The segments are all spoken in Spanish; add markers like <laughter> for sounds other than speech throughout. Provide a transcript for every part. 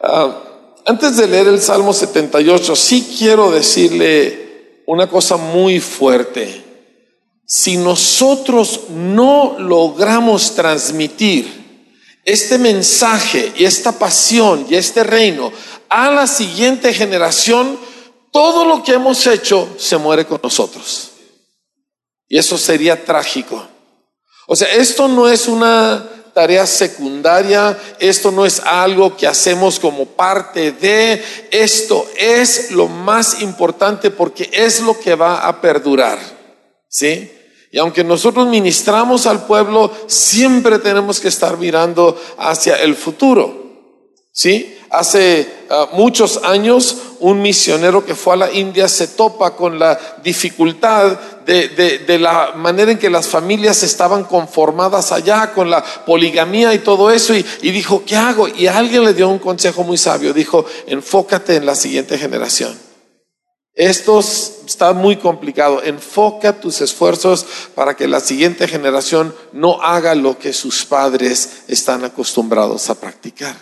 Ah, antes de leer el Salmo 78, sí quiero decirle una cosa muy fuerte. Si nosotros no logramos transmitir este mensaje y esta pasión y este reino a la siguiente generación, todo lo que hemos hecho se muere con nosotros. Y eso sería trágico. O sea, esto no es una tarea secundaria, esto no es algo que hacemos como parte de, esto es lo más importante porque es lo que va a perdurar. ¿Sí? Y aunque nosotros ministramos al pueblo, siempre tenemos que estar mirando hacia el futuro. ¿Sí? Hace ah, muchos años un misionero que fue a la India se topa con la dificultad de, la manera en que las familias estaban conformadas allá, con la poligamía y todo eso, y, y dijo, ¿qué hago? Y alguien le dio un consejo muy sabio, dijo, enfócate en la siguiente generación. Esto está muy complicado. Enfoca tus esfuerzos para que la siguiente generación no haga lo que sus padres están acostumbrados a practicar.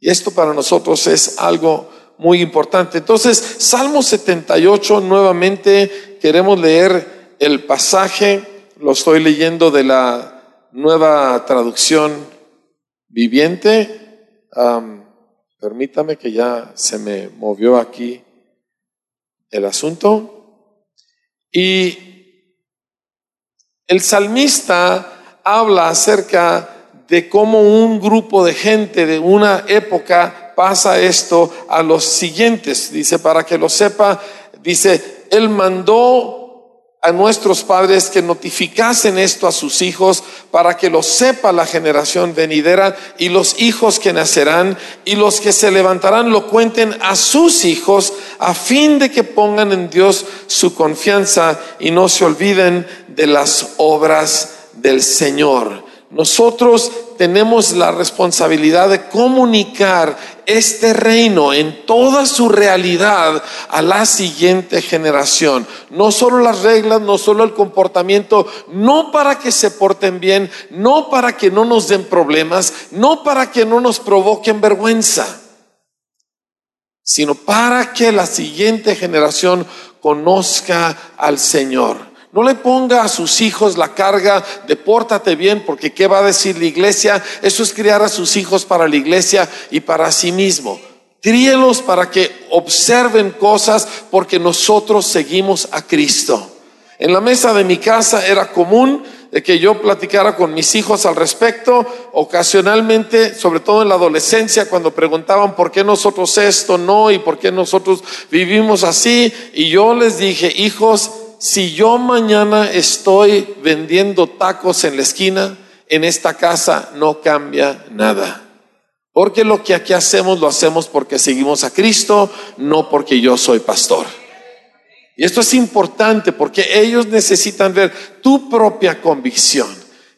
Y esto para nosotros es algo muy importante. Entonces, Salmo 78, nuevamente queremos leer el pasaje, lo estoy leyendo de la nueva traducción viviente. permítame que ya se me movió aquí el asunto. Y el salmista habla acerca de cómo un grupo de gente de una época pasa esto a los siguientes. Dice, para que lo sepa, dice, Él mandó a nuestros padres que notificasen esto a sus hijos para que lo sepa la generación venidera y los hijos que nacerán y los que se levantarán lo cuenten a sus hijos a fin de que pongan en Dios su confianza y no se olviden de las obras del Señor. Nosotros tenemos la responsabilidad de comunicar este reino en toda su realidad a la siguiente generación. No solo las reglas, no solo el comportamiento, no para que se porten bien, no para que no nos den problemas, no para que no nos provoquen vergüenza, sino para que la siguiente generación conozca al Señor. No le ponga a sus hijos la carga de pórtate bien, porque ¿qué va a decir la iglesia? Eso es criar a sus hijos para la iglesia y para sí mismo. Críelos para que observen cosas porque nosotros seguimos a Cristo. En la mesa de mi casa era común que yo platicara con mis hijos al respecto, ocasionalmente, sobre todo en la adolescencia, cuando preguntaban por qué nosotros esto no y por qué nosotros vivimos así, y yo les dije, hijos, si yo mañana estoy vendiendo tacos en la esquina, en esta casa no cambia nada. Porque lo que aquí hacemos lo hacemos porque seguimos a Cristo, no porque yo soy pastor. Y esto es importante porque ellos necesitan ver tu propia convicción.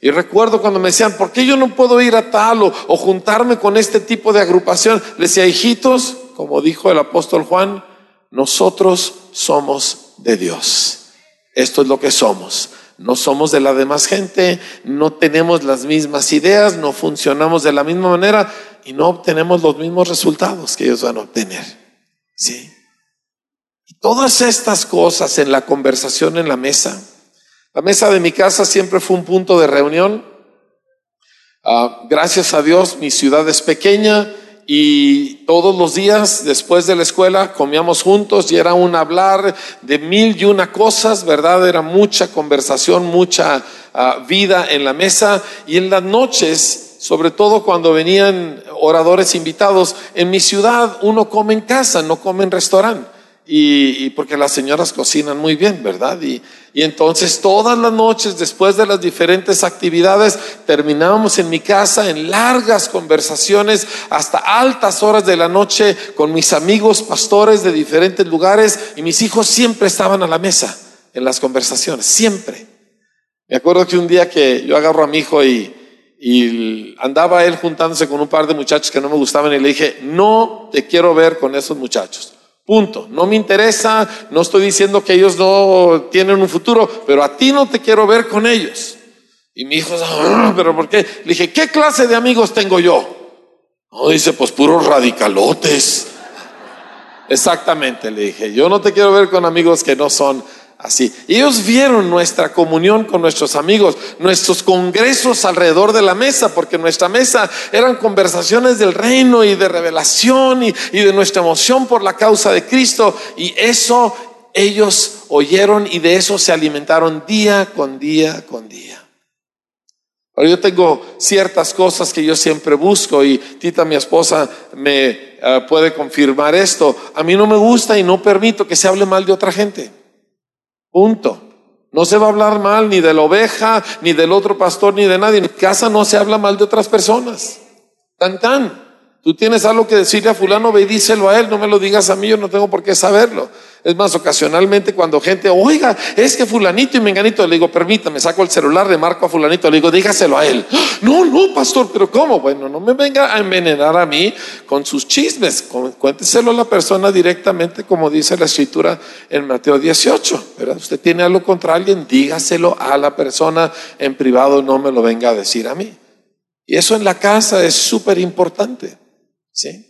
Y recuerdo cuando me decían, ¿por qué yo no puedo ir a tal o, o juntarme con este tipo de agrupación? Les decía, hijitos, como dijo el apóstol Juan, nosotros somos de Dios. Esto es lo que somos. No somos de la demás gente, no tenemos las mismas ideas, no funcionamos de la misma manera y no obtenemos los mismos resultados que ellos van a obtener. ¿Sí? Y todas estas cosas en la conversación en la mesa. La mesa de mi casa siempre fue un punto de reunión. Ah, gracias a Dios, mi ciudad es pequeña y todos los días después de la escuela comíamos juntos y era un hablar de mil y una cosas, ¿verdad? Era mucha conversación, mucha ah, vida en la mesa y en las noches, sobre todo cuando venían oradores invitados, en mi ciudad uno come en casa, no come en restaurante y, porque las señoras cocinan muy bien, ¿verdad? Y, y, entonces todas las noches, después de las diferentes actividades, terminábamos en mi casa en largas conversaciones hasta altas horas de la noche con mis amigos pastores de diferentes lugares y mis hijos siempre estaban a la mesa en las conversaciones, siempre. Me acuerdo que un día que yo agarro a mi hijo y, y andaba él juntándose con un par de muchachos que no me gustaban y le dije, no te quiero ver con esos muchachos. Punto. No me interesa, no estoy diciendo que ellos no tienen un futuro, pero a ti no te quiero ver con ellos. Y mi hijo, ah, pero ¿por qué? Le dije, ¿qué clase de amigos tengo yo? No, dice, pues puros radicalotes. Exactamente, le dije, yo no te quiero ver con amigos que no son así. Ellos vieron nuestra comunión con nuestros amigos, nuestros congresos alrededor de la mesa, porque nuestra mesa eran conversaciones del reino y de revelación y, y de nuestra emoción por la causa de Cristo. Y eso ellos oyeron y de eso se alimentaron día con día con día. Ahora yo tengo ciertas cosas que yo siempre busco y Tita, mi esposa, me eh, puede confirmar esto. A mí no me gusta y no permito que se hable mal de otra gente. Punto. No se va a hablar mal ni de la oveja, ni del otro pastor, ni de nadie. En casa no se habla mal de otras personas. Tan tan. Tú tienes algo que decirle a fulano, ve y díselo a él, no me lo digas a mí, yo no tengo por qué saberlo. Es más, ocasionalmente cuando gente, oiga, es que fulanito y menganito, le digo, permítame, saco el celular, le marco a fulanito, le digo, dígaselo a él. No, no, pastor, pero ¿cómo? Bueno, no me venga a envenenar a mí con sus chismes, cuénteselo a la persona directamente, como dice la escritura en Mateo 18. ¿verdad? Usted tiene algo contra alguien, dígaselo a la persona en privado, no me lo venga a decir a mí. Y eso en la casa es súper importante. ¿Sí?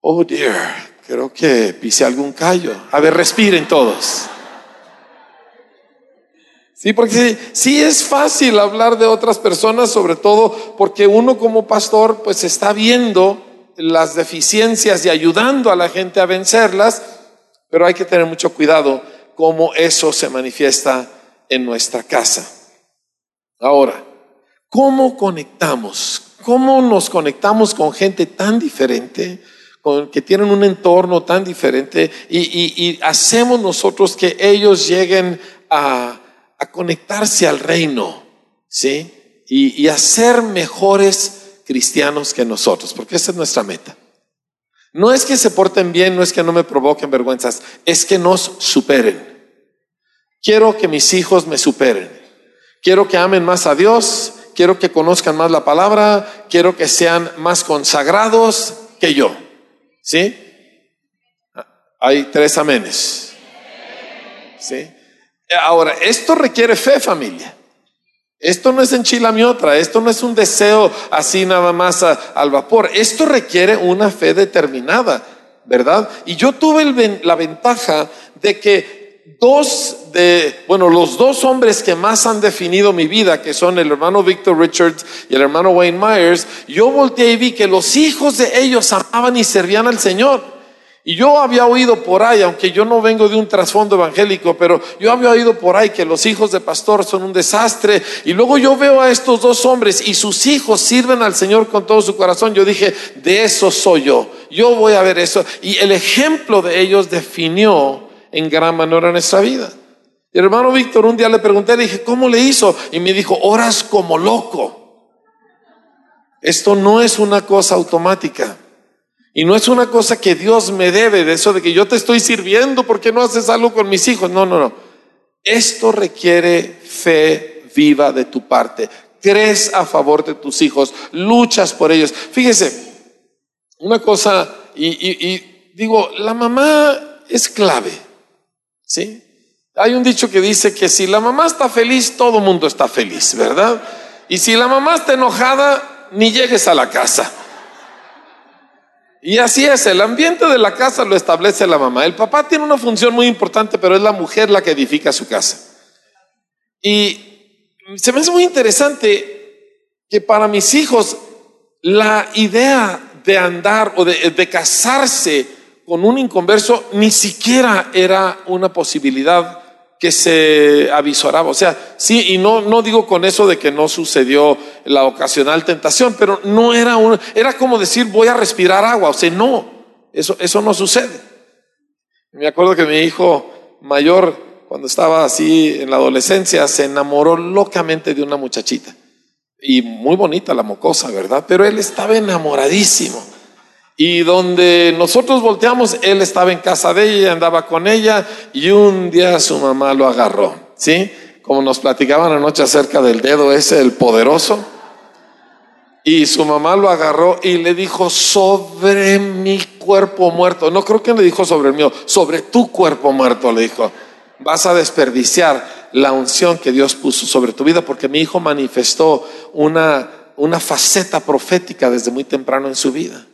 Oh dear, creo que pise algún callo. A ver, respiren todos. Sí, porque sí, es fácil hablar de otras personas, sobre todo porque uno como pastor pues está viendo las deficiencias y ayudando a la gente a vencerlas, pero hay que tener mucho cuidado cómo eso se manifiesta en nuestra casa. Ahora, ¿cómo conectamos ¿Cómo nos conectamos con gente tan diferente, con, que tienen un entorno tan diferente y, hacemos nosotros que ellos lleguen a, conectarse al reino, ¿sí? Y, y a ser mejores cristianos que nosotros, porque esa es nuestra meta. No es que se porten bien, no es que no me provoquen vergüenzas, es que nos superen. Quiero que mis hijos me superen. Quiero que amen más a Dios quiero que conozcan más la palabra, quiero que sean más consagrados que yo. ¿Sí? Hay tres amenes. ¿Sí? Ahora, esto requiere fe, familia. Esto no es otra, esto no es un deseo así nada más al vapor. Esto requiere una fe determinada, ¿verdad? Y yo tuve la ventaja de que dos de, bueno, los dos hombres que más han definido mi vida, que son el hermano Victor Richards y el hermano Wayne Myers, yo volteé y vi que los hijos de ellos amaban y servían al Señor. Y yo había oído por ahí, aunque yo no vengo de un trasfondo evangélico, pero yo había oído por ahí que los hijos de pastor son un desastre. Y luego yo veo a estos dos hombres y sus hijos sirven al Señor con todo su corazón. Yo dije, de eso soy yo. Yo voy a ver eso. Y el ejemplo de ellos definió en gran manera nuestra vida. Y hermano Víctor un día le pregunté, le dije, ¿cómo le hizo? Y me dijo, oras como loco. Esto no es una cosa automática. Y no es una cosa que Dios me debe, de eso de que yo te estoy sirviendo porque no haces algo con mis hijos. No, no, no. Esto requiere fe viva de tu parte. Crees a favor de tus hijos, luchas por ellos. Fíjese, una cosa, y digo, la mamá es clave. ¿Sí? Hay un dicho que dice que si la mamá está feliz, todo mundo está feliz, ¿verdad? Y si la mamá está enojada, ni llegues a la casa. Y así es, el ambiente de la casa lo establece la mamá. El papá tiene una función muy importante, pero es la mujer la que edifica su casa. Y se me hace muy interesante que para mis hijos la idea de andar o de, de casarse con un inconverso ni siquiera era una posibilidad que se avisoraba. O sea, sí, y no, no digo con eso de que no sucedió la ocasional tentación, pero no era un, era como decir voy a respirar agua. O sea, no, eso, eso no sucede. Me acuerdo que mi hijo mayor, cuando estaba así en la adolescencia, se enamoró locamente de una muchachita. Y muy bonita la mocosa, ¿verdad? Pero él estaba enamoradísimo. Y donde nosotros volteamos, él estaba en casa de ella, andaba con ella y un día su mamá lo agarró, ¿sí? Como nos platicaban anoche acerca del dedo ese, el poderoso. Y su mamá lo agarró y le dijo, sobre mi cuerpo muerto. No creo que le dijo sobre el mío, sobre tu cuerpo muerto, le dijo. Vas a desperdiciar la unción que Dios puso sobre tu vida porque mi hijo manifestó una una faceta profética desde muy temprano en su vida.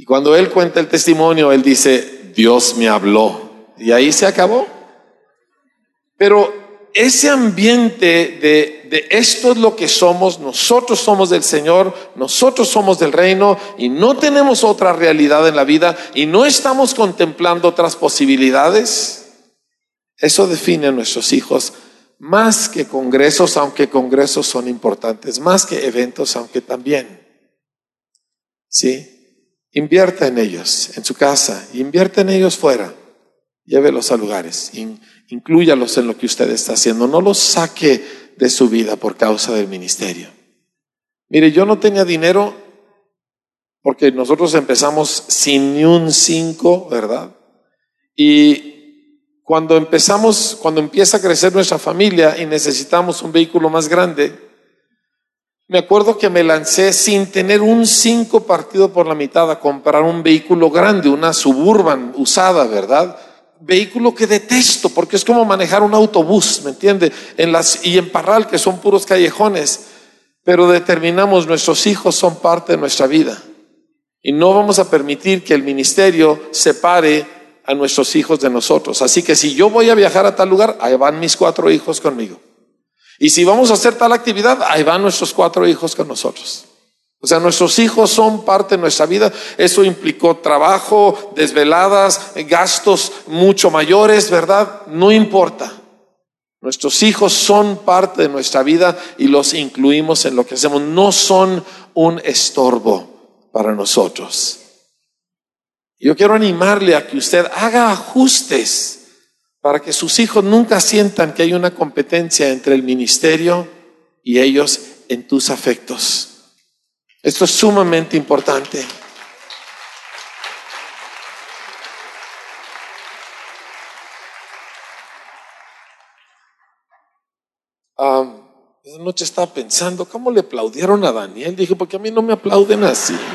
Y cuando él cuenta el testimonio, él dice, Dios me habló. Y ahí se acabó. Pero ese ambiente de, esto es lo que somos, nosotros somos del Señor, nosotros somos del reino y no tenemos otra realidad en la vida y no estamos contemplando otras posibilidades, eso define a nuestros hijos más que congresos, aunque congresos son importantes, más que eventos, aunque también. ¿Sí? Invierta en ellos, en su casa, invierta en ellos fuera, llévelos a lugares incluyalos en lo que usted está haciendo, no los saque de su vida por causa del ministerio. Mire, yo no tenía dinero porque nosotros empezamos sin ni un cinco, ¿verdad? Y cuando empezamos, cuando empieza a crecer nuestra familia y necesitamos un vehículo más grande, me acuerdo que me lancé sin tener un cinco partido por la mitad a comprar un vehículo grande, una suburban usada, ¿verdad? vehículo que detesto porque es como manejar un autobús, ¿me entiende? En las, y en Parral, que son puros callejones, pero determinamos nuestros hijos son parte de nuestra vida. Y no vamos a permitir que el ministerio separe a nuestros hijos de nosotros. Así que si yo voy a viajar a tal lugar, ahí van mis cuatro hijos conmigo. Y si vamos a hacer tal actividad, ahí van nuestros cuatro hijos con nosotros. O sea, nuestros hijos son parte de nuestra vida. Eso implicó trabajo, desveladas, gastos mucho mayores, ¿verdad? No importa. Nuestros hijos son parte de nuestra vida y los incluimos en lo que hacemos. No son un estorbo para nosotros. Yo quiero animarle a que usted haga ajustes para que sus hijos nunca sientan que hay una competencia entre el ministerio y ellos en tus afectos. Esto es sumamente importante. esa noche estaba pensando, ¿cómo le aplaudieron a Daniel? Dije, porque a mí no me aplauden así. <laughs>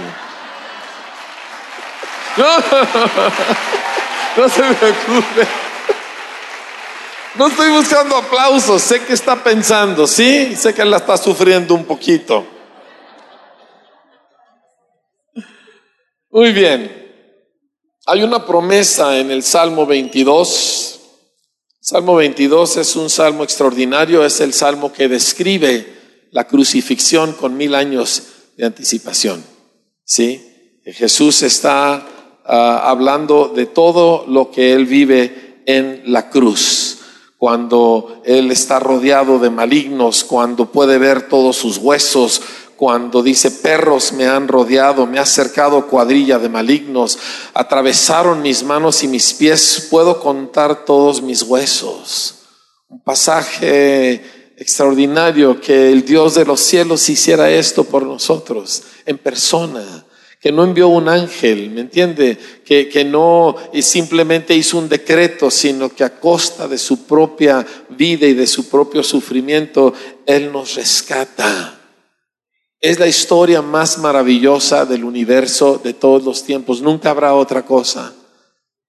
No, <laughs> no se me ocurre. No estoy buscando aplausos, sé que está pensando, ¿sí? Sé que la está sufriendo un poquito. Muy bien. Hay una promesa en el Salmo 22. Salmo 22 es un salmo extraordinario, es el salmo que describe la crucifixión con mil años de anticipación. ¿Sí? Jesús está ah, hablando de todo lo que él vive en la cruz cuando Él está rodeado de malignos, cuando puede ver todos sus huesos, cuando dice, perros me han rodeado, me ha cercado cuadrilla de malignos, atravesaron mis manos y mis pies, puedo contar todos mis huesos. Un pasaje extraordinario que el Dios de los cielos hiciera esto por nosotros en persona, que no envió un ángel, ¿me entiende? Que, que no simplemente hizo un decreto, sino que a costa de su propia vida y de su propio sufrimiento, Él nos rescata. Es la historia más maravillosa del universo de todos los tiempos. Nunca habrá otra cosa.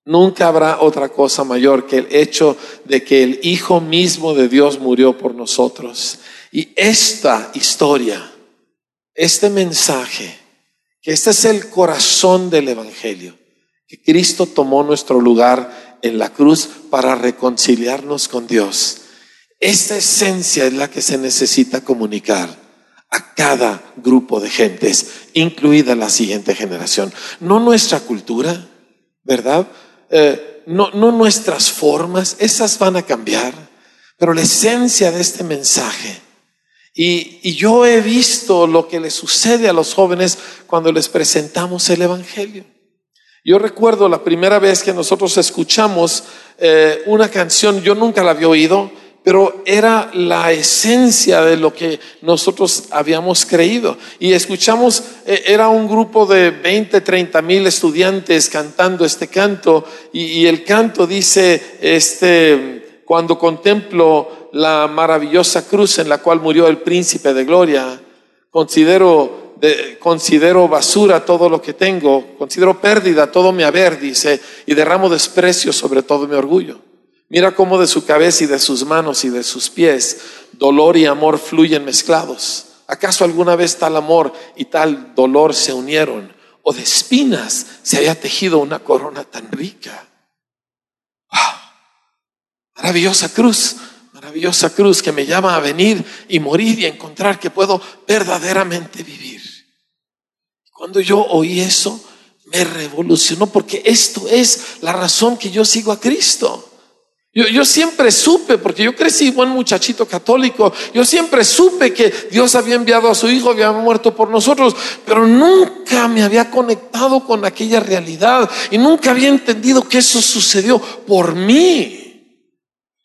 Nunca habrá otra cosa mayor que el hecho de que el Hijo mismo de Dios murió por nosotros. Y esta historia, este mensaje, que este es el corazón del Evangelio, que Cristo tomó nuestro lugar en la cruz para reconciliarnos con Dios. Esta esencia es la que se necesita comunicar a cada grupo de gentes, incluida la siguiente generación. No nuestra cultura, ¿verdad? Eh, no, no nuestras formas, esas van a cambiar, pero la esencia de este mensaje. Y, y, yo he visto lo que le sucede a los jóvenes cuando les presentamos el Evangelio. Yo recuerdo la primera vez que nosotros escuchamos eh, una canción, yo nunca la había oído, pero era la esencia de lo que nosotros habíamos creído. Y escuchamos, eh, era un grupo de 20, 30 mil estudiantes cantando este canto y, el canto dice, este, cuando contemplo la maravillosa cruz en la cual murió el príncipe de gloria, considero, considero basura todo lo que tengo, considero pérdida todo mi haber, dice, y derramo desprecio sobre todo mi orgullo. Mira cómo de su cabeza y de sus manos y de sus pies dolor y amor fluyen mezclados. ¿Acaso alguna vez tal amor y tal dolor se unieron? ¿O de espinas se había tejido una corona tan rica? Maravillosa cruz, maravillosa cruz que me llama a venir y morir y encontrar que puedo verdaderamente vivir. Cuando yo oí eso, me revolucionó porque esto es la razón que yo sigo a Cristo. Yo, siempre supe, porque yo crecí buen muchachito católico, yo siempre supe que Dios había enviado a su Hijo, había muerto por nosotros, pero nunca me había conectado con aquella realidad y nunca había entendido que eso sucedió por mí.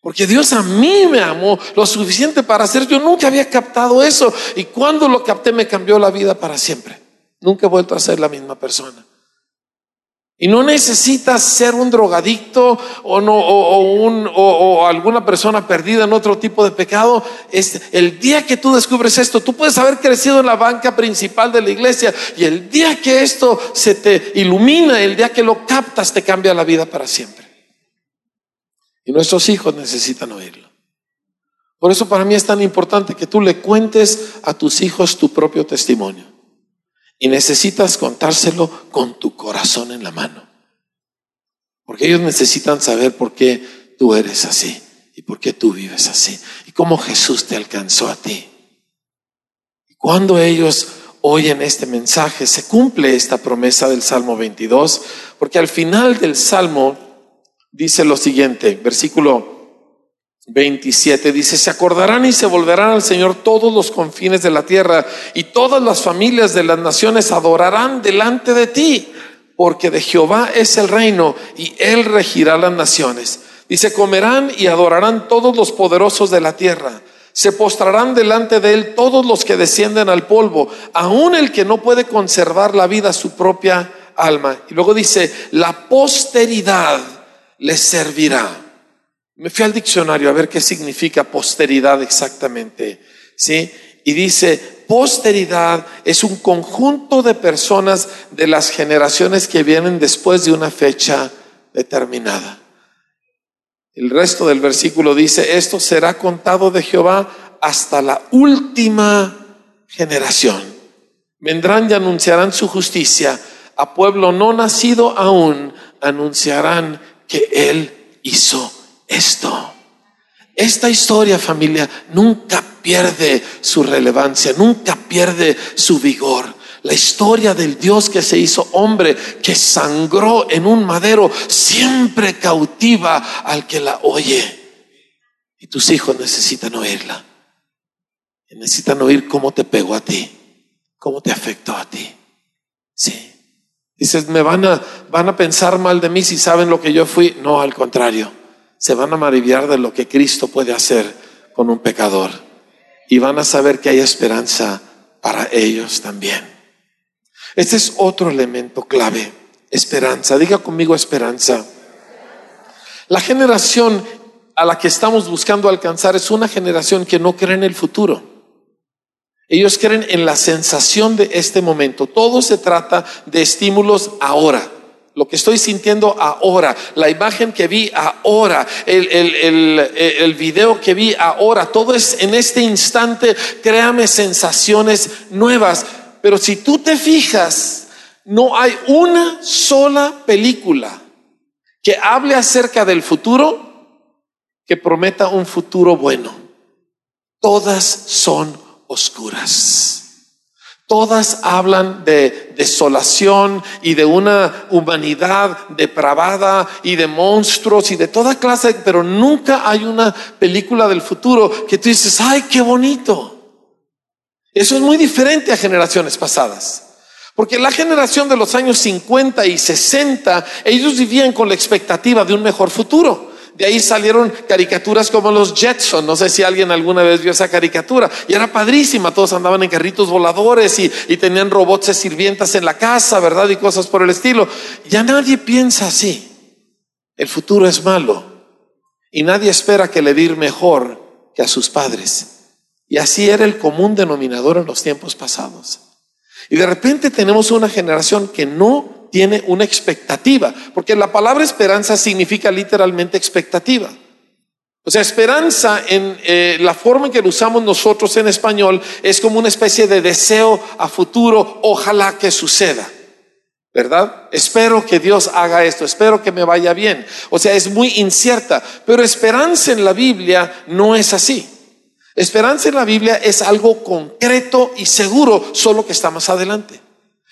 Porque Dios a mí me amó lo suficiente para hacer, yo nunca había captado eso y cuando lo capté me cambió la vida para siempre. Nunca he vuelto a ser la misma persona. Y no necesitas ser un drogadicto o, no, o, alguna persona perdida en otro tipo de pecado. Es el día que tú descubres esto, tú puedes haber crecido en la banca principal de la iglesia y el día que esto se te ilumina, el día que lo captas, te cambia la vida para siempre. Y nuestros hijos necesitan oírlo. Por eso para mí es tan importante que tú le cuentes a tus hijos tu propio testimonio. Y necesitas contárselo con tu corazón en la mano. Porque ellos necesitan saber por qué tú eres así y por qué tú vives así y cómo Jesús te alcanzó a ti. Y cuando ellos oyen este mensaje, se cumple esta promesa del Salmo 22, porque al final del Salmo dice lo siguiente, versículo 27 dice, se acordarán y se volverán al Señor todos los confines de la tierra y todas las familias de las naciones adorarán delante de ti, porque de Jehová es el reino y él regirá las naciones. Dice, comerán y adorarán todos los poderosos de la tierra. Se postrarán delante de él todos los que descienden al polvo, aun el que no puede conservar la vida su propia alma. Y luego dice, la posteridad les servirá. Me fui al diccionario a ver qué significa posteridad exactamente, ¿sí? Y dice, posteridad es un conjunto de personas de las generaciones que vienen después de una fecha determinada. El resto del versículo dice, esto será contado de Jehová hasta la última generación. Vendrán y anunciarán su justicia. A pueblo no nacido aún anunciarán que Él hizo esto. Esta historia, familia, nunca pierde su relevancia, nunca pierde su vigor. La historia del Dios que se hizo hombre, que sangró en un madero, siempre cautiva al que la oye. Y tus hijos necesitan oírla. necesitan oír cómo te pegó a ti, cómo te afectó a ti. Sí. Dices, me van a, van a pensar mal de mí si saben lo que yo fui. No, al contrario se van a maravillar de lo que Cristo puede hacer con un pecador y van a saber que hay esperanza para ellos también. Este es otro elemento clave, esperanza. Diga conmigo esperanza. La generación a la que estamos buscando alcanzar es una generación que no cree en el futuro. Ellos creen en la sensación de este momento. Todo se trata de estímulos ahora lo que estoy sintiendo ahora, la imagen que vi ahora, el, el, el, video que vi ahora, todo es en este instante, créame sensaciones nuevas. Pero si tú te fijas, no hay una sola película que hable acerca del futuro que prometa un futuro bueno. Todas son oscuras. Todas hablan de desolación y de una humanidad depravada y de monstruos y de toda clase, pero nunca hay una película del futuro que tú dices, ay, qué bonito. Eso es muy diferente a generaciones pasadas. Porque la generación de los años 50 y 60, ellos vivían con la expectativa de un mejor futuro. De ahí salieron caricaturas como los Jetson. No sé si alguien alguna vez vio esa caricatura. Y era padrísima. Todos andaban en carritos voladores y, tenían robots de sirvientas en la casa, ¿verdad? Y cosas por el estilo. Ya nadie piensa así. El futuro es malo. Y nadie espera que le dir mejor que a sus padres. Y así era el común denominador en los tiempos pasados. Y de repente tenemos una generación que no tiene una expectativa, porque la palabra esperanza significa literalmente expectativa. O sea, esperanza en eh, la forma en que lo usamos nosotros en español es como una especie de deseo a futuro, ojalá que suceda. ¿Verdad? Espero que Dios haga esto, espero que me vaya bien. O sea, es muy incierta, pero esperanza en la Biblia no es así. Esperanza en la Biblia es algo concreto y seguro, solo que está más adelante.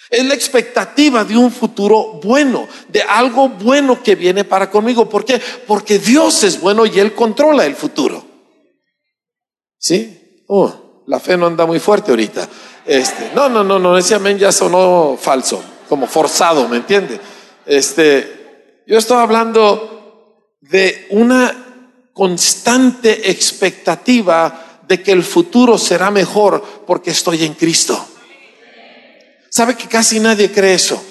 Es la expectativa de un futuro bueno, de algo bueno que viene para conmigo. ¿Por qué? Porque Dios es bueno y Él controla el futuro. ¿Sí? Oh, la fe no anda muy fuerte ahorita. Este, no, no, no, no, ese amén ya sonó falso, como forzado, ¿me entiende? Este, yo estoy hablando de una constante expectativa de que el futuro será mejor porque estoy en Cristo. ¿Sabe que casi nadie cree eso?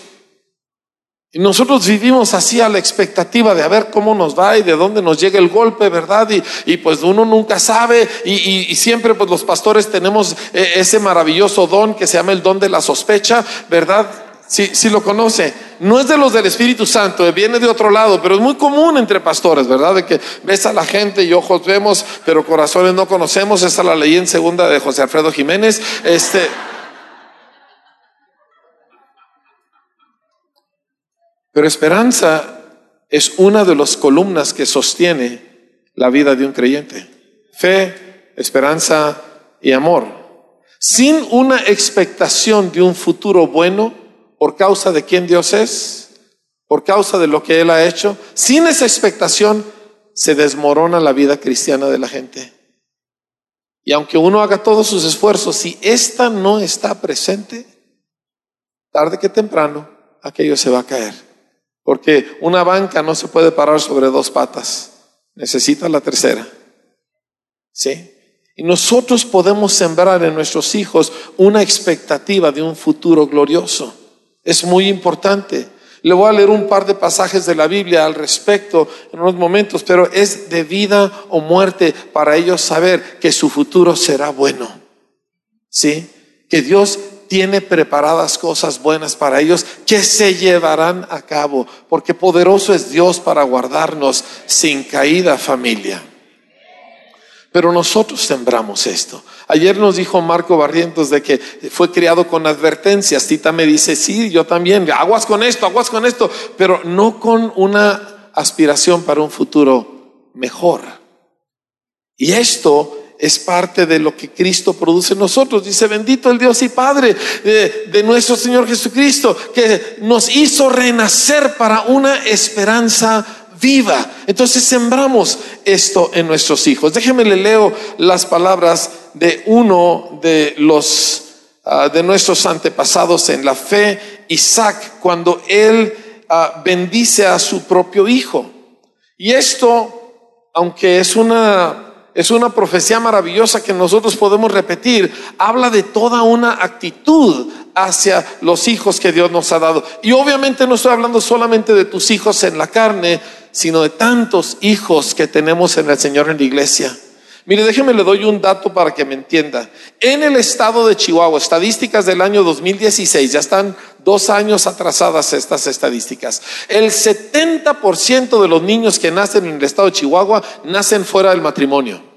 Y nosotros vivimos así a la expectativa de a ver cómo nos va y de dónde nos llega el golpe, ¿verdad? Y, pues uno nunca sabe y, siempre pues los pastores tenemos eh, ese maravilloso don que se llama el don de la sospecha, ¿verdad? Si sí, lo conoce. No es de los del Espíritu Santo, eh, viene de otro lado, pero es muy común entre pastores, ¿verdad? De que ves a la gente y ojos vemos, pero corazones no conocemos. Esa la ley en segunda de José Alfredo Jiménez. Este. Pero esperanza es una de las columnas que sostiene la vida de un creyente. Fe, esperanza y amor. Sin una expectación de un futuro bueno por causa de quién Dios es, por causa de lo que Él ha hecho, sin esa expectación se desmorona la vida cristiana de la gente. Y aunque uno haga todos sus esfuerzos, si esta no está presente, tarde que temprano, aquello se va a caer. Porque una banca no se puede parar sobre dos patas. Necesita la tercera. ¿Sí? Y nosotros podemos sembrar en nuestros hijos una expectativa de un futuro glorioso. Es muy importante. Le voy a leer un par de pasajes de la Biblia al respecto en unos momentos, pero es de vida o muerte para ellos saber que su futuro será bueno. ¿Sí? Que Dios tiene preparadas cosas buenas para ellos que se llevarán a cabo, porque poderoso es Dios para guardarnos sin caída familia. Pero nosotros sembramos esto. Ayer nos dijo Marco Barrientos de que fue criado con advertencias. Tita me dice, sí, yo también, aguas con esto, aguas con esto, pero no con una aspiración para un futuro mejor. Y esto es parte de lo que Cristo produce en nosotros. Dice, bendito el Dios y Padre de, nuestro Señor Jesucristo, que nos hizo renacer para una esperanza viva. Entonces sembramos esto en nuestros hijos. Déjeme le leo las palabras de uno de los ah, de nuestros antepasados en la fe, Isaac, cuando él ah, bendice a su propio hijo. Y esto, aunque es una es una profecía maravillosa que nosotros podemos repetir. Habla de toda una actitud hacia los hijos que Dios nos ha dado. Y obviamente no estoy hablando solamente de tus hijos en la carne, sino de tantos hijos que tenemos en el Señor en la iglesia. Mire, déjeme le doy un dato para que me entienda. En el estado de Chihuahua, estadísticas del año 2016, ya están dos años atrasadas estas estadísticas. El 70% de los niños que nacen en el estado de Chihuahua nacen fuera del matrimonio.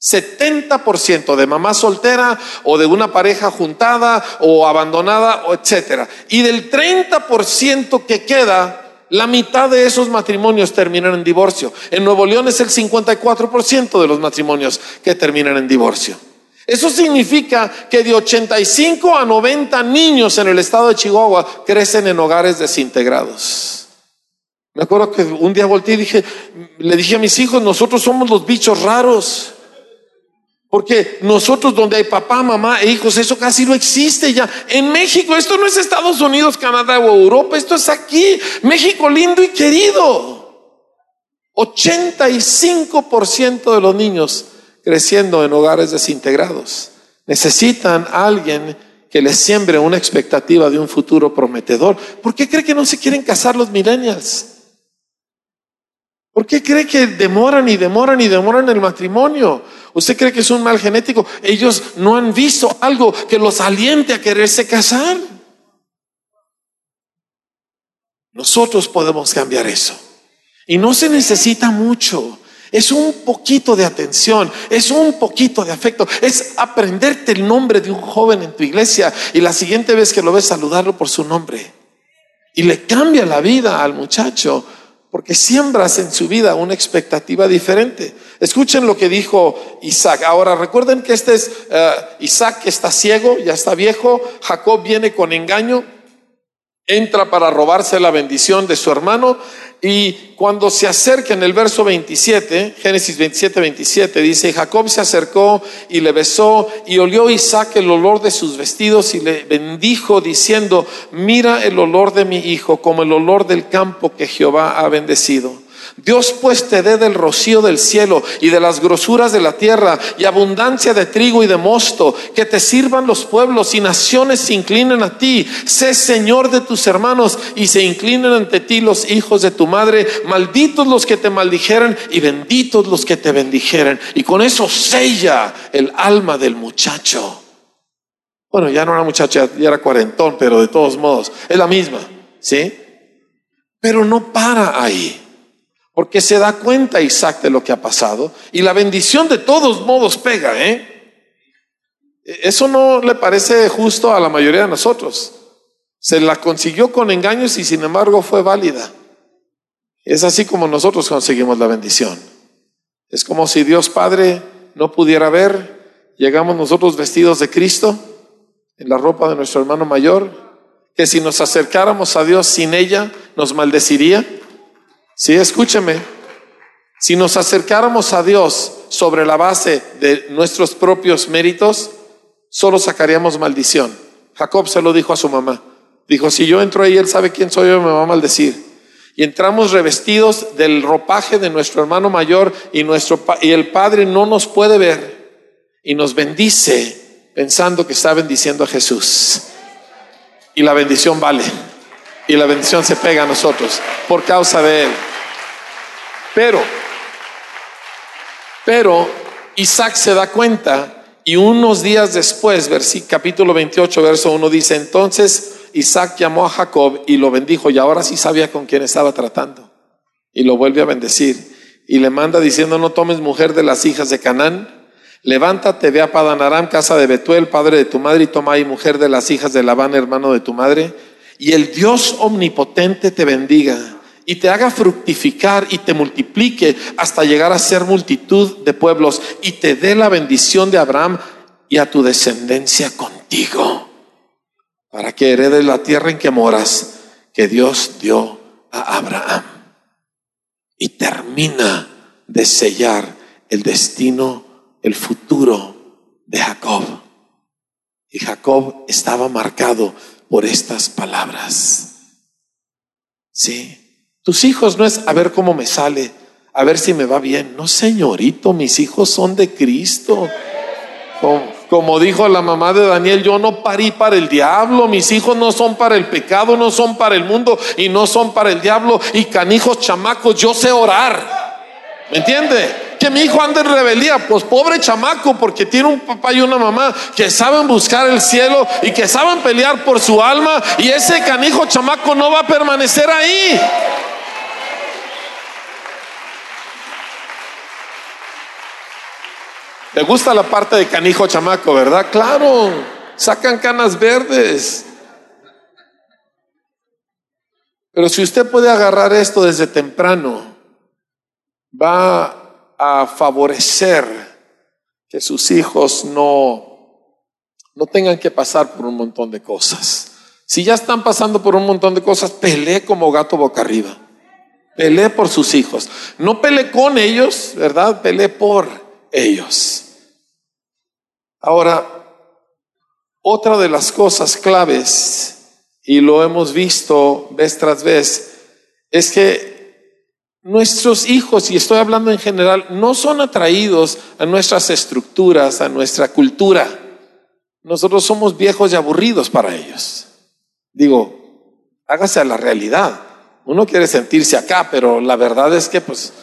70% de mamá soltera o de una pareja juntada o abandonada, etcétera. Y del 30% que queda, la mitad de esos matrimonios terminan en divorcio. En Nuevo León es el 54% de los matrimonios que terminan en divorcio. Eso significa que de 85 a 90 niños en el estado de Chihuahua crecen en hogares desintegrados. Me acuerdo que un día volteé y dije, le dije a mis hijos, nosotros somos los bichos raros. Porque nosotros donde hay papá, mamá e hijos, eso casi no existe ya. En México, esto no es Estados Unidos, Canadá o Europa, esto es aquí. México lindo y querido. 85% de los niños creciendo en hogares desintegrados necesitan a alguien que les siembre una expectativa de un futuro prometedor. ¿Por qué cree que no se quieren casar los millennials? ¿Por qué cree que demoran y demoran y demoran el matrimonio? ¿Usted cree que es un mal genético? Ellos no han visto algo que los aliente a quererse casar. Nosotros podemos cambiar eso. Y no se necesita mucho. Es un poquito de atención, es un poquito de afecto, es aprenderte el nombre de un joven en tu iglesia y la siguiente vez que lo ves saludarlo por su nombre. Y le cambia la vida al muchacho porque siembras en su vida una expectativa diferente. Escuchen lo que dijo Isaac. Ahora recuerden que este es eh, Isaac que está ciego, ya está viejo, Jacob viene con engaño, entra para robarse la bendición de su hermano y cuando se acerca en el verso 27, Génesis 27, 27, dice, Jacob se acercó y le besó y olió Isaac el olor de sus vestidos y le bendijo diciendo, mira el olor de mi hijo como el olor del campo que Jehová ha bendecido. Dios pues te dé del rocío del cielo y de las grosuras de la tierra y abundancia de trigo y de mosto, que te sirvan los pueblos y naciones se inclinen a ti. Sé Señor de tus hermanos y se inclinen ante ti los hijos de tu madre. Malditos los que te maldijeren y benditos los que te bendijeren. Y con eso sella el alma del muchacho. Bueno, ya no era muchacha, ya era cuarentón, pero de todos modos, es la misma, ¿sí? Pero no para ahí. Porque se da cuenta Isaac de lo que ha pasado y la bendición de todos modos pega, ¿eh? Eso no le parece justo a la mayoría de nosotros. Se la consiguió con engaños y sin embargo fue válida. Es así como nosotros conseguimos la bendición. Es como si Dios Padre no pudiera ver, llegamos nosotros vestidos de Cristo en la ropa de nuestro hermano mayor, que si nos acercáramos a Dios sin ella nos maldeciría. Sí, escúcheme. Si nos acercáramos a Dios sobre la base de nuestros propios méritos, solo sacaríamos maldición. Jacob se lo dijo a su mamá. Dijo, si yo entro ahí, él sabe quién soy yo, me va a maldecir. Y entramos revestidos del ropaje de nuestro hermano mayor y, nuestro, y el Padre no nos puede ver y nos bendice pensando que está bendiciendo a Jesús. Y la bendición vale. Y la bendición se pega a nosotros por causa de Él. Pero, pero Isaac se da cuenta y unos días después, capítulo 28, verso 1 dice, entonces Isaac llamó a Jacob y lo bendijo y ahora sí sabía con quién estaba tratando. Y lo vuelve a bendecir. Y le manda diciendo, no tomes mujer de las hijas de Canaán. Levántate, ve a Padanaram, casa de Betuel, padre de tu madre, y toma ahí mujer de las hijas de Labán, hermano de tu madre. Y el Dios omnipotente te bendiga y te haga fructificar y te multiplique hasta llegar a ser multitud de pueblos y te dé la bendición de Abraham y a tu descendencia contigo, para que heredes la tierra en que moras, que Dios dio a Abraham. Y termina de sellar el destino, el futuro de Jacob. Y Jacob estaba marcado por estas palabras. Sí. Tus hijos no es a ver cómo me sale, a ver si me va bien. No, señorito, mis hijos son de Cristo. Como, dijo la mamá de Daniel, yo no parí para el diablo, mis hijos no son para el pecado, no son para el mundo y no son para el diablo. Y canijos chamacos, yo sé orar. ¿Me entiende? Que mi hijo ande en rebeldía, pues pobre chamaco, porque tiene un papá y una mamá que saben buscar el cielo y que saben pelear por su alma y ese canijo chamaco no va a permanecer ahí. ¿Le gusta la parte de canijo chamaco, verdad? Claro, sacan canas verdes. Pero si usted puede agarrar esto desde temprano, va a favorecer que sus hijos no, no tengan que pasar por un montón de cosas. Si ya están pasando por un montón de cosas, pelee como gato boca arriba. Pelee por sus hijos. No pelee con ellos, ¿verdad? Pelee por ellos. Ahora, otra de las cosas claves, y lo hemos visto vez tras vez, es que nuestros hijos, y estoy hablando en general, no son atraídos a nuestras estructuras, a nuestra cultura. Nosotros somos viejos y aburridos para ellos. Digo, hágase a la realidad. Uno quiere sentirse acá, pero la verdad es que pues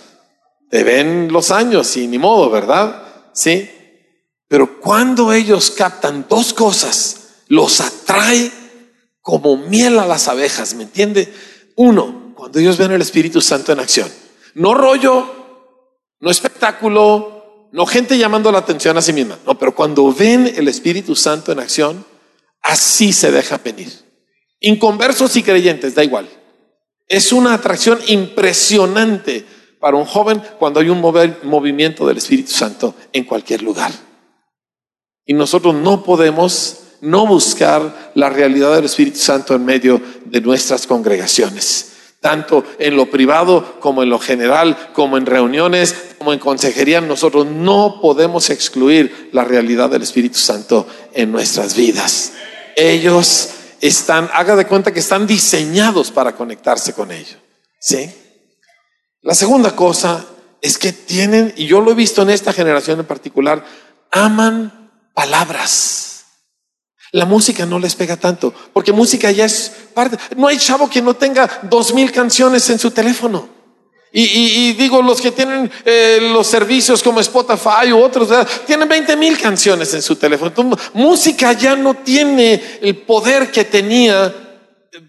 te ven los años y ni modo, ¿verdad? Sí. Pero cuando ellos captan dos cosas, los atrae como miel a las abejas, ¿me entiende? Uno, cuando ellos ven el Espíritu Santo en acción. No rollo, no espectáculo, no gente llamando la atención a sí misma. No, pero cuando ven el Espíritu Santo en acción, así se deja venir. Inconversos y creyentes, da igual. Es una atracción impresionante para un joven cuando hay un movimiento del Espíritu Santo en cualquier lugar. Y nosotros no podemos no buscar la realidad del Espíritu Santo en medio de nuestras congregaciones, tanto en lo privado como en lo general, como en reuniones, como en consejería. Nosotros no podemos excluir la realidad del Espíritu Santo en nuestras vidas. Ellos están, haga de cuenta que están diseñados para conectarse con ellos. ¿Sí? La segunda cosa es que tienen, y yo lo he visto en esta generación en particular, aman palabras. La música no les pega tanto, porque música ya es parte. No hay chavo que no tenga dos mil canciones en su teléfono. Y, digo, los que tienen eh, los servicios como Spotify u otros, tienen 20 mil canciones en su teléfono. música ya no tiene el poder que tenía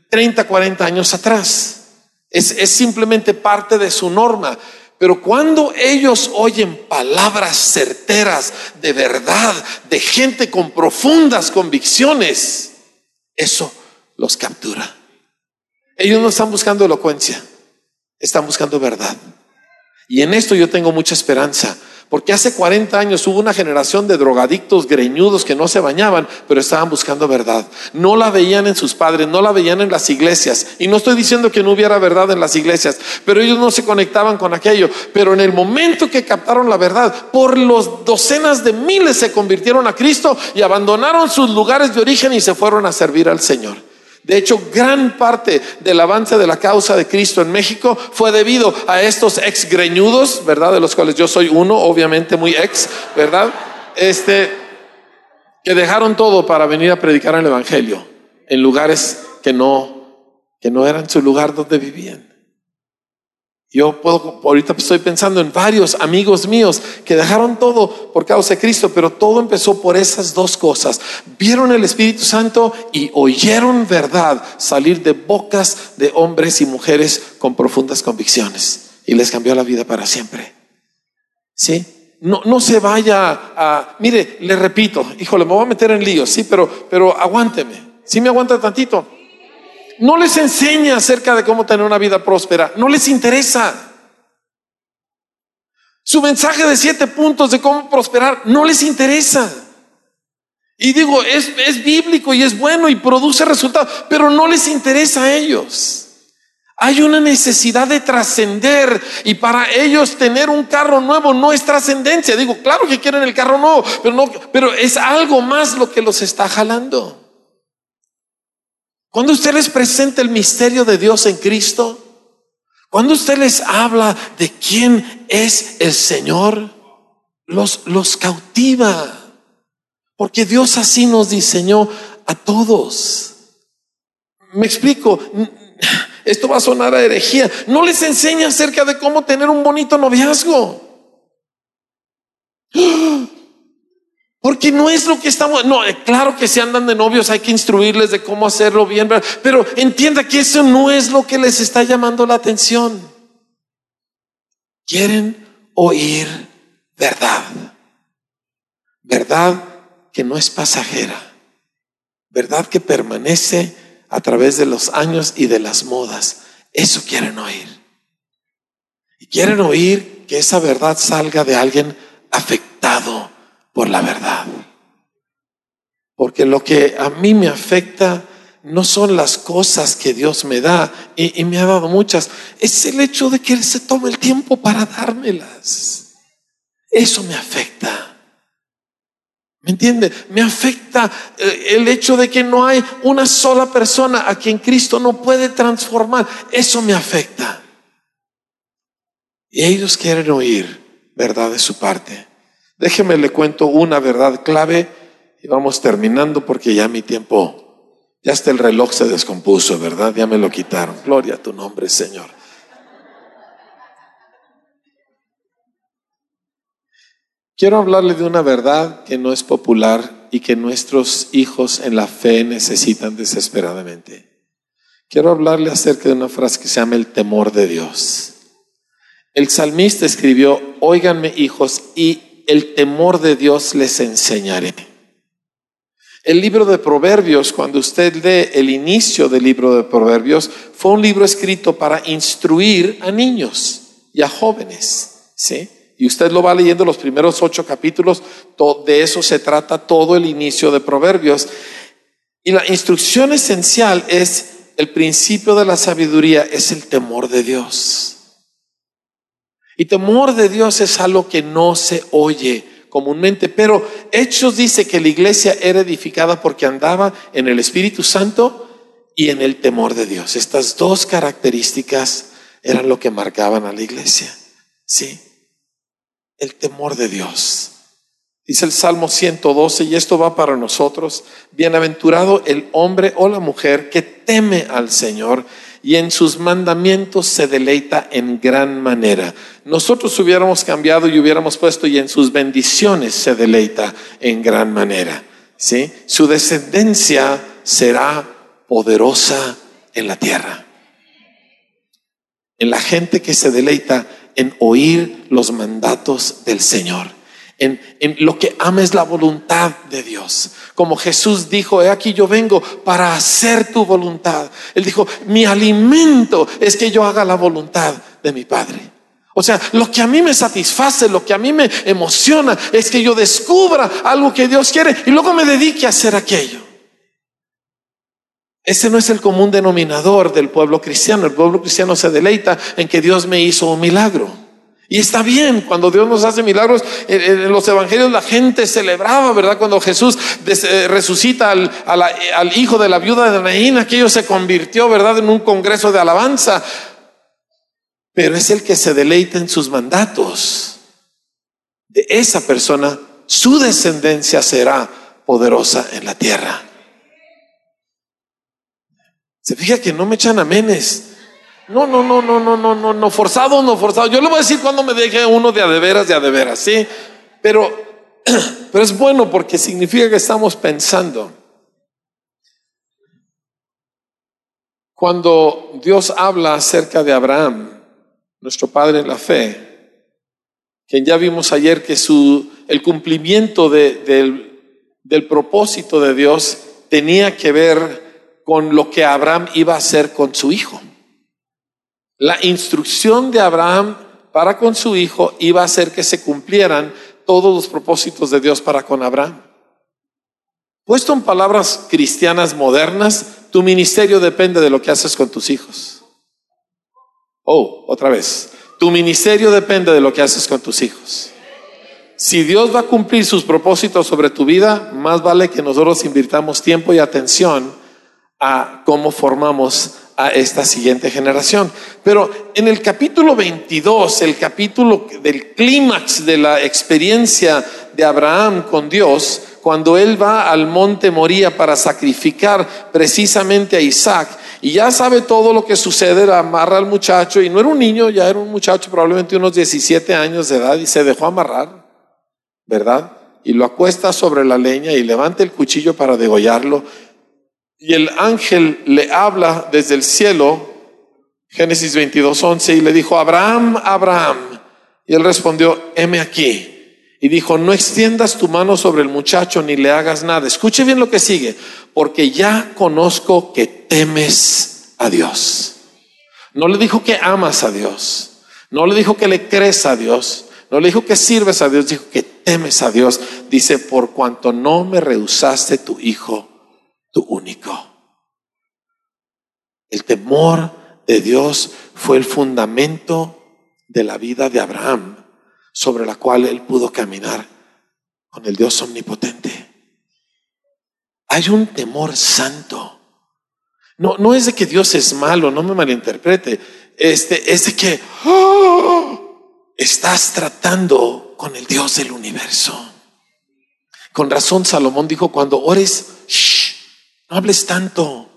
30, 40 años atrás. Es, es simplemente parte de su norma. Pero cuando ellos oyen palabras certeras de verdad, de gente con profundas convicciones, eso los captura. Ellos no están buscando elocuencia, están buscando verdad. Y en esto yo tengo mucha esperanza, porque hace 40 años hubo una generación de drogadictos greñudos que no se bañaban, pero estaban buscando verdad. No la veían en sus padres, no la veían en las iglesias. Y no estoy diciendo que no hubiera verdad en las iglesias, pero ellos no se conectaban con aquello. Pero en el momento que captaron la verdad, por los docenas de miles se convirtieron a Cristo y abandonaron sus lugares de origen y se fueron a servir al Señor. De hecho, gran parte del avance de la causa de Cristo en México fue debido a estos ex greñudos, ¿verdad? De los cuales yo soy uno, obviamente muy ex, ¿verdad? Este, que dejaron todo para venir a predicar el Evangelio en lugares que no, que no eran su lugar donde vivían. Yo puedo, ahorita estoy pensando en varios amigos míos que dejaron todo por causa de Cristo, pero todo empezó por esas dos cosas. Vieron el Espíritu Santo y oyeron verdad salir de bocas de hombres y mujeres con profundas convicciones y les cambió la vida para siempre. ¿Sí? No, no se vaya a, mire, le repito, híjole, me voy a meter en líos, sí, pero, pero aguánteme. ¿Sí me aguanta tantito? No les enseña acerca de cómo tener una vida próspera, no les interesa. Su mensaje de siete puntos de cómo prosperar no les interesa. Y digo, es, es bíblico y es bueno y produce resultados, pero no les interesa a ellos. Hay una necesidad de trascender y para ellos tener un carro nuevo no es trascendencia. Digo, claro que quieren el carro nuevo, pero no, pero es algo más lo que los está jalando. Cuando usted les presenta el misterio de Dios en Cristo, cuando usted les habla de quién es el Señor, los, los cautiva. Porque Dios así nos diseñó a todos. Me explico, esto va a sonar a herejía. No les enseña acerca de cómo tener un bonito noviazgo. Porque no es lo que estamos, no, eh, claro que si andan de novios hay que instruirles de cómo hacerlo bien, pero entienda que eso no es lo que les está llamando la atención. Quieren oír verdad. Verdad que no es pasajera. Verdad que permanece a través de los años y de las modas. Eso quieren oír. Y quieren oír que esa verdad salga de alguien afectado por la verdad. Porque lo que a mí me afecta no son las cosas que Dios me da, y, me ha dado muchas, es el hecho de que Él se tome el tiempo para dármelas. Eso me afecta. ¿Me entiende? Me afecta eh, el hecho de que no hay una sola persona a quien Cristo no puede transformar. Eso me afecta. Y ellos quieren oír verdad de su parte. Déjeme le cuento una verdad clave y vamos terminando porque ya mi tiempo, ya hasta el reloj se descompuso, ¿verdad? Ya me lo quitaron. Gloria a tu nombre, Señor. Quiero hablarle de una verdad que no es popular y que nuestros hijos en la fe necesitan desesperadamente. Quiero hablarle acerca de una frase que se llama el temor de Dios. El salmista escribió, óiganme hijos, y el temor de Dios les enseñaré. El libro de Proverbios, cuando usted lee el inicio del libro de Proverbios, fue un libro escrito para instruir a niños y a jóvenes, ¿sí? Y usted lo va leyendo los primeros ocho capítulos, de eso se trata todo el inicio de Proverbios. Y la instrucción esencial es el principio de la sabiduría, es el temor de Dios. Y temor de Dios es algo que no se oye comúnmente, pero Hechos dice que la iglesia era edificada porque andaba en el Espíritu Santo y en el temor de Dios. Estas dos características eran lo que marcaban a la iglesia. Sí el temor de Dios. Dice el Salmo 112, y esto va para nosotros, bienaventurado el hombre o la mujer que teme al Señor y en sus mandamientos se deleita en gran manera. Nosotros hubiéramos cambiado y hubiéramos puesto y en sus bendiciones se deleita en gran manera. ¿Sí? Su descendencia será poderosa en la tierra. En la gente que se deleita en oír los mandatos del Señor. En, lo que ama es la voluntad de Dios. Como Jesús dijo, he aquí yo vengo para hacer tu voluntad. Él dijo, mi alimento es que yo haga la voluntad de mi Padre. O sea, lo que a mí me satisface, lo que a mí me emociona es que yo descubra algo que Dios quiere y luego me dedique a hacer aquello. Ese no es el común denominador del pueblo cristiano. El pueblo cristiano se deleita en que Dios me hizo un milagro. Y está bien, cuando Dios nos hace milagros, en, los evangelios la gente celebraba, ¿verdad? Cuando Jesús eh, resucita al, hijo de la viuda de Naín, aquello se convirtió, ¿verdad?, en un congreso de alabanza. Pero es el que se deleita en sus mandatos. De esa persona, su descendencia será poderosa en la tierra. Se fija que no me echan amenes. No, no, no, no, no, no, no, no, forzado, no forzado. Yo le voy a decir cuando me deje uno de a de veras, de a de veras, ¿sí? Pero, <clears throat> pero es bueno porque significa que estamos pensando. Cuando Dios habla acerca de Abraham, nuestro padre en la fe, que ya vimos ayer que su, el cumplimiento del, del propósito de Dios tenía que ver con lo que Abraham iba a hacer con su hijo. La instrucción de Abraham para con su hijo iba a hacer que se cumplieran todos los propósitos de Dios para con Abraham. Puesto en palabras cristianas modernas, tu ministerio depende de lo que haces con tus hijos. Oh, otra vez. Tu ministerio depende de lo que haces con tus hijos. Si Dios va a cumplir sus propósitos sobre tu vida, más vale que nosotros invirtamos tiempo y atención a cómo formamos a esta siguiente generación. Pero en el capítulo 22, el capítulo del clímax de la experiencia de Abraham con Dios, cuando él va al monte Moría para sacrificar precisamente a Isaac, y ya sabe todo lo que sucede, amarra al muchacho, y no era un niño, ya era un muchacho probablemente unos 17 años de edad, y se dejó amarrar, ¿verdad? Y lo acuesta sobre la leña y levanta el cuchillo para degollarlo, y el ángel le habla desde el cielo, Génesis 22, 11, y le dijo, Abraham, Abraham. Y él respondió, heme aquí. Y dijo, no extiendas tu mano sobre el muchacho ni le hagas nada. Escuche bien lo que sigue, porque ya conozco que temes a Dios. No le dijo que amas a Dios. No le dijo que le crees a Dios. No le dijo que sirves a Dios. Dijo que temes a Dios. Dice, por cuanto no me rehusaste tu hijo único. El temor de Dios fue el fundamento de la vida de Abraham, sobre la cual él pudo caminar con el Dios omnipotente. Hay un temor santo. No, no es de que Dios es malo, no me malinterprete. Este, es de que ¡oh! estás tratando con el Dios del universo. Con razón Salomón dijo, cuando ores, no hables tanto.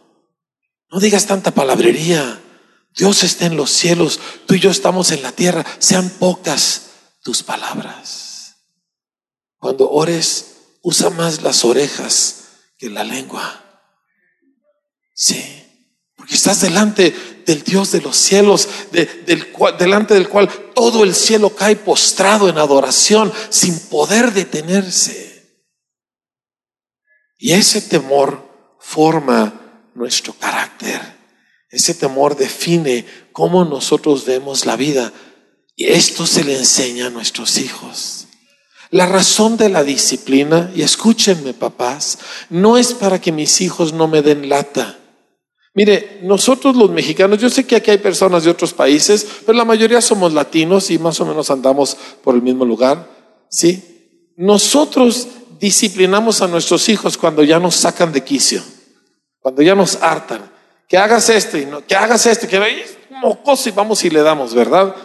No digas tanta palabrería. Dios está en los cielos. Tú y yo estamos en la tierra. Sean pocas tus palabras. Cuando ores, usa más las orejas que la lengua. Sí. Porque estás delante del Dios de los cielos, delante del cual todo el cielo cae postrado en adoración sin poder detenerse. Y ese temor forma nuestro carácter. Ese temor define cómo nosotros vemos la vida. Y esto se le enseña a nuestros hijos. La razón de la disciplina, y escúchenme papás, no es para que mis hijos no me den lata. Mire, nosotros los mexicanos, yo sé que aquí hay personas de otros países, pero la mayoría somos latinos y más o menos andamos por el mismo lugar, ¿sí? Nosotros disciplinamos a nuestros hijos cuando ya nos sacan de quicio, cuando ya nos hartan. Que hagas esto y no, que hagas esto, que mocoso y vamos y le damos, ¿verdad?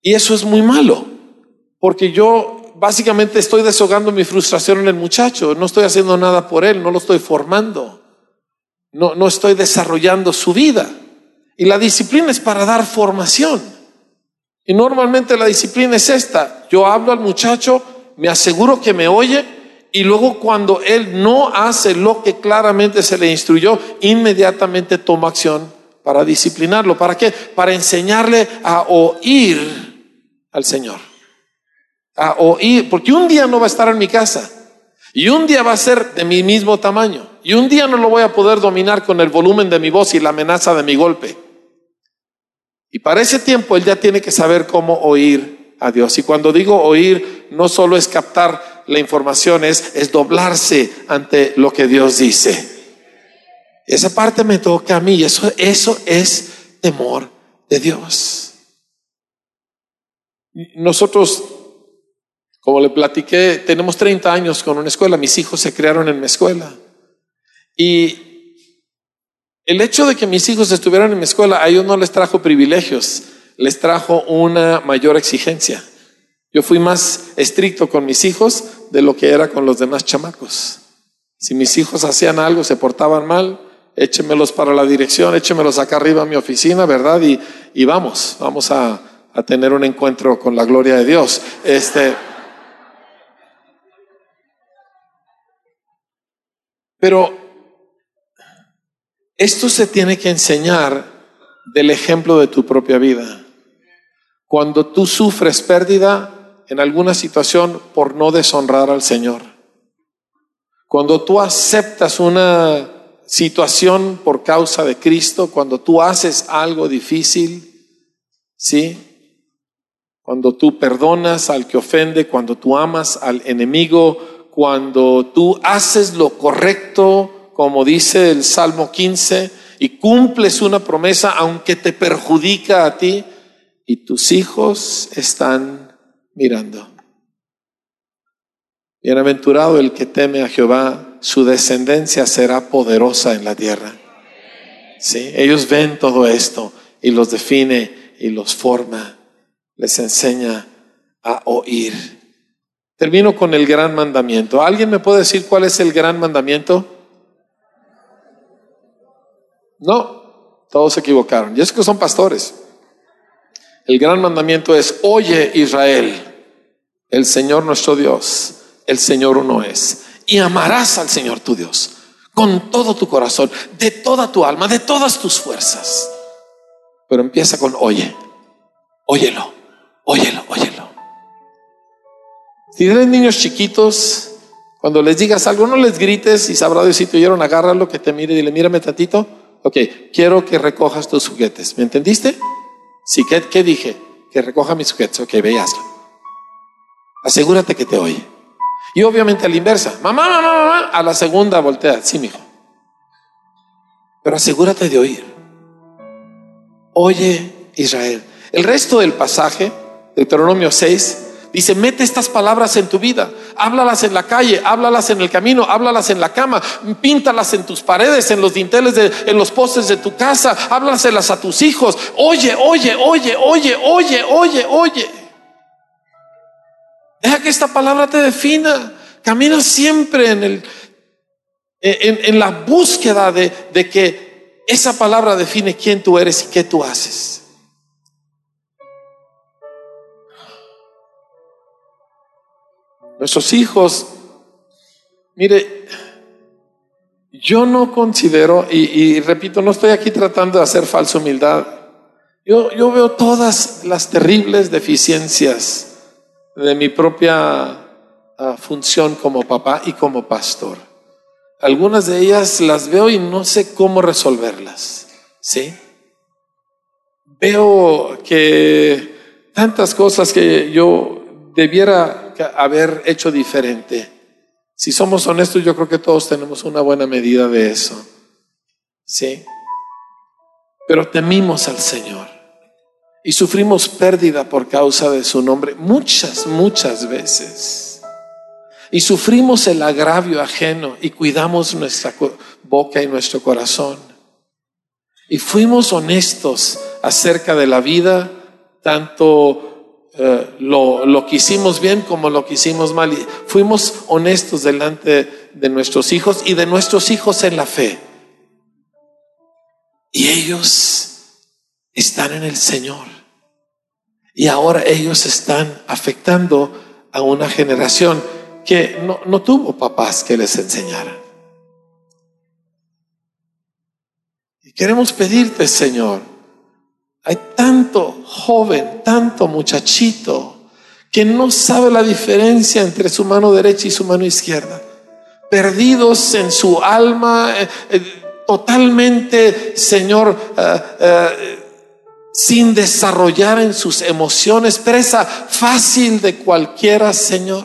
Y eso es muy malo, porque yo básicamente estoy deshogando mi frustración en el muchacho, no estoy haciendo nada por él, no lo estoy formando, no, no estoy desarrollando su vida. Y la disciplina es para dar formación. Y normalmente la disciplina es esta, yo hablo al muchacho, me aseguro que me oye y luego cuando él no hace lo que claramente se le instruyó, inmediatamente tomo acción para disciplinarlo. ¿Para qué? Para enseñarle a oír al Señor a oír, porque un día no va a estar en mi casa y un día va a ser de mi mismo tamaño y un día no lo voy a poder dominar con el volumen de mi voz y la amenaza de mi golpe. Y para ese tiempo él ya tiene que saber cómo oír a Dios. Y cuando digo oír, no solo es captar la información, es, es doblarse ante lo que Dios dice. Esa parte me toca a mí, eso, eso es temor de Dios. Nosotros como le platiqué, tenemos 30 años con una escuela, mis hijos se crearon en mi escuela. Y el hecho de que mis hijos estuvieran en mi escuela a ellos no les trajo privilegios, les trajo una mayor exigencia. Yo fui más estricto con mis hijos de lo que era con los demás chamacos. Si mis hijos hacían algo, se portaban mal, échemelos para la dirección, échemelos acá arriba a mi oficina, ¿verdad? Y, vamos, vamos a, a tener un encuentro con la gloria de Dios. Este. Pero esto se tiene que enseñar del ejemplo de tu propia vida. Cuando tú sufres pérdida en alguna situación por no deshonrar al Señor. Cuando tú aceptas una situación por causa de Cristo, cuando tú haces algo difícil, ¿sí? Cuando tú perdonas al que ofende, cuando tú amas al enemigo, cuando tú haces lo correcto, como dice el Salmo 15, y cumples una promesa aunque te perjudica a ti, y tus hijos están mirando. Bienaventurado el que teme a Jehová, su descendencia será poderosa en la tierra. Sí, ellos ven todo esto y los define y los forma, les enseña a oír. Termino con el gran mandamiento. ¿Alguien me puede decir cuál es el gran mandamiento? No, todos se equivocaron. Y es que son pastores. El gran mandamiento es, oye Israel, el Señor nuestro Dios, el Señor uno es. Y amarás al Señor tu Dios con todo tu corazón, de toda tu alma, de todas tus fuerzas. Pero empieza con, oye, óyelo, óyelo, óyelo. Si tienes niños chiquitos, cuando les digas algo, no les grites y sabrá Dios si te oyeron, agárralo, que te mire y dile, mírame tantito. Ok, quiero que recojas tus juguetes. ¿Me entendiste? Sí, ¿qué, dije? Que recoja mis juguetes. Ok, ve Asegúrate que te oye. Y obviamente a la inversa. Mamá, mamá, mamá. A la segunda voltea. Sí, mijo. Pero asegúrate de oír. Oye, Israel. El resto del pasaje, Deuteronomio 6, Dice, mete estas palabras en tu vida, háblalas en la calle, háblalas en el camino, háblalas en la cama, píntalas en tus paredes, en los dinteles, de, en los postes de tu casa, háblaselas a tus hijos. Oye, oye, oye, oye, oye, oye, oye. Deja que esta palabra te defina. Camina siempre en, el, en, en la búsqueda de, de que esa palabra define quién tú eres y qué tú haces. Nuestros hijos, mire, yo no considero, y, repito, no estoy aquí tratando de hacer falsa humildad, yo, yo veo todas las terribles deficiencias de mi propia ah, función como papá y como pastor. Algunas de ellas las veo y no sé cómo resolverlas. ¿Sí? Veo que tantas cosas que yo debiera haber hecho diferente. Si somos honestos, yo creo que todos tenemos una buena medida de eso. ¿Sí? Pero temimos al Señor y sufrimos pérdida por causa de su nombre muchas, muchas veces. Y sufrimos el agravio ajeno y cuidamos nuestra boca y nuestro corazón. Y fuimos honestos acerca de la vida, tanto eh, lo, lo que hicimos bien como lo que hicimos mal. Y fuimos honestos delante de nuestros hijos y de nuestros hijos en la fe. Y ellos están en el Señor. Y ahora ellos están afectando a una generación que no, no tuvo papás que les enseñaran. Y queremos pedirte, Señor, hay tanto joven, tanto muchachito que no sabe la diferencia entre su mano derecha y su mano izquierda, perdidos en su alma, eh, eh, totalmente, Señor, eh, sin desarrollar en sus emociones, presa fácil de cualquiera, Señor,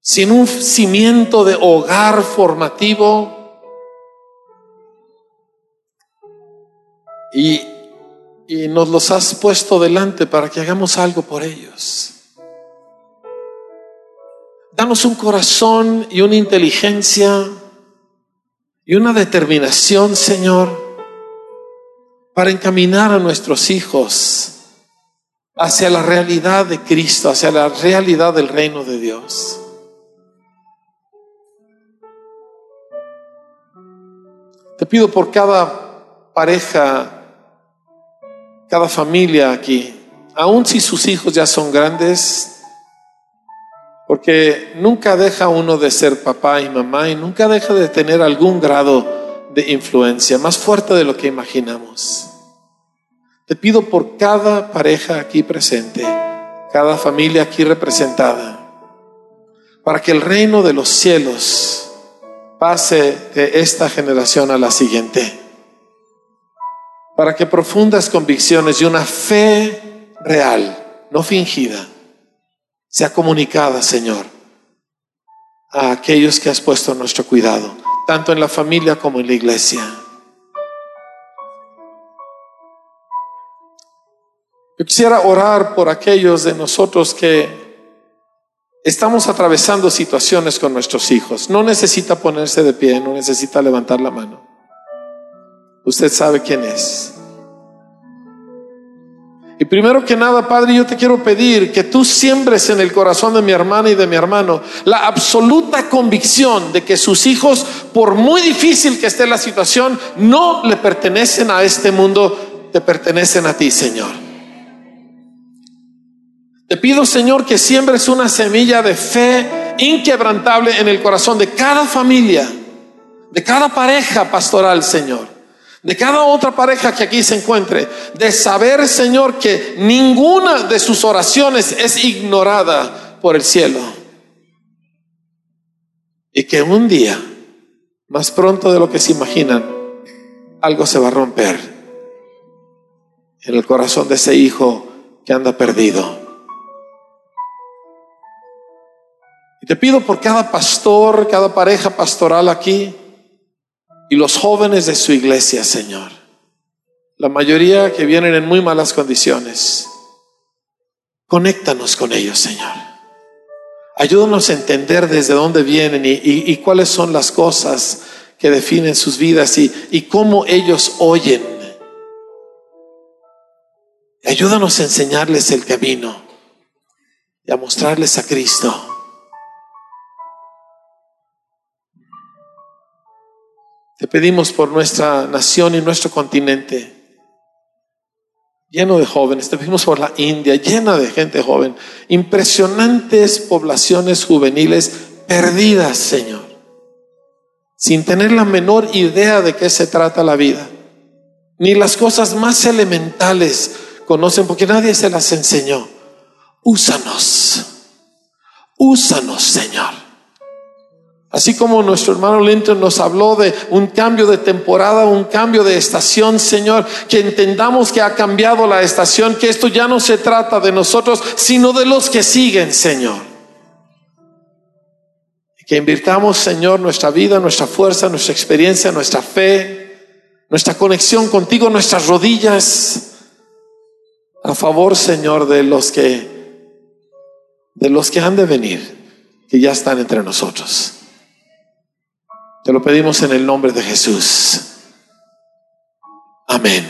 sin un cimiento de hogar formativo. Y, y nos los has puesto delante para que hagamos algo por ellos. Danos un corazón y una inteligencia y una determinación, Señor para encaminar a nuestros hijos hacia la realidad de Cristo, hacia la realidad del reino de Dios. Te pido por cada pareja, cada familia aquí, aun si sus hijos ya son grandes, porque nunca deja uno de ser papá y mamá y nunca deja de tener algún grado de influencia, más fuerte de lo que imaginamos. Te pido por cada pareja aquí presente, cada familia aquí representada, para que el reino de los cielos pase de esta generación a la siguiente, para que profundas convicciones y una fe real, no fingida, sea comunicada, Señor, a aquellos que has puesto a nuestro cuidado tanto en la familia como en la iglesia. Yo quisiera orar por aquellos de nosotros que estamos atravesando situaciones con nuestros hijos. No necesita ponerse de pie, no necesita levantar la mano. Usted sabe quién es. Y primero que nada, Padre, yo te quiero pedir que tú siembres en el corazón de mi hermana y de mi hermano la absoluta convicción de que sus hijos, por muy difícil que esté la situación, no le pertenecen a este mundo, te pertenecen a ti, Señor. Te pido, Señor, que siembres una semilla de fe inquebrantable en el corazón de cada familia, de cada pareja pastoral, Señor de cada otra pareja que aquí se encuentre, de saber, Señor, que ninguna de sus oraciones es ignorada por el cielo. Y que un día, más pronto de lo que se imaginan, algo se va a romper en el corazón de ese hijo que anda perdido. Y te pido por cada pastor, cada pareja pastoral aquí, y los jóvenes de su iglesia, Señor. La mayoría que vienen en muy malas condiciones. Conéctanos con ellos, Señor. Ayúdanos a entender desde dónde vienen y, cuáles son las cosas que definen sus vidas y, y cómo ellos oyen. Ayúdanos a enseñarles el camino y a mostrarles a Cristo. Te pedimos por nuestra nación y nuestro continente, lleno de jóvenes. Te pedimos por la India, llena de gente joven. Impresionantes poblaciones juveniles perdidas, Señor. sin tener la menor idea de qué se trata la vida. Ni las cosas más elementales conocen porque nadie se las enseñó. Úsanos, úsanos, Señor. Así como nuestro hermano Linton nos habló de un cambio de temporada, un cambio de estación, Señor, que entendamos que ha cambiado la estación, que esto ya no se trata de nosotros, sino de los que siguen, Señor. Y que invirtamos, Señor, nuestra vida, nuestra fuerza, nuestra experiencia, nuestra fe, nuestra conexión contigo, nuestras rodillas, a favor, Señor, de los que de los que han de venir, que ya están entre nosotros. Te lo pedimos en el nombre de Jesús. Amén.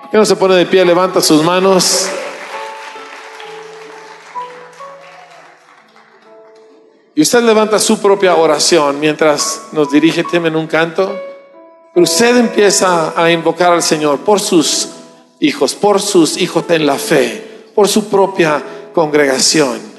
¿Por qué no se pone de pie? Levanta sus manos. Y usted levanta su propia oración mientras nos dirige en un canto. Pero usted empieza a invocar al Señor por sus hijos, por sus hijos en la fe, por su propia congregación.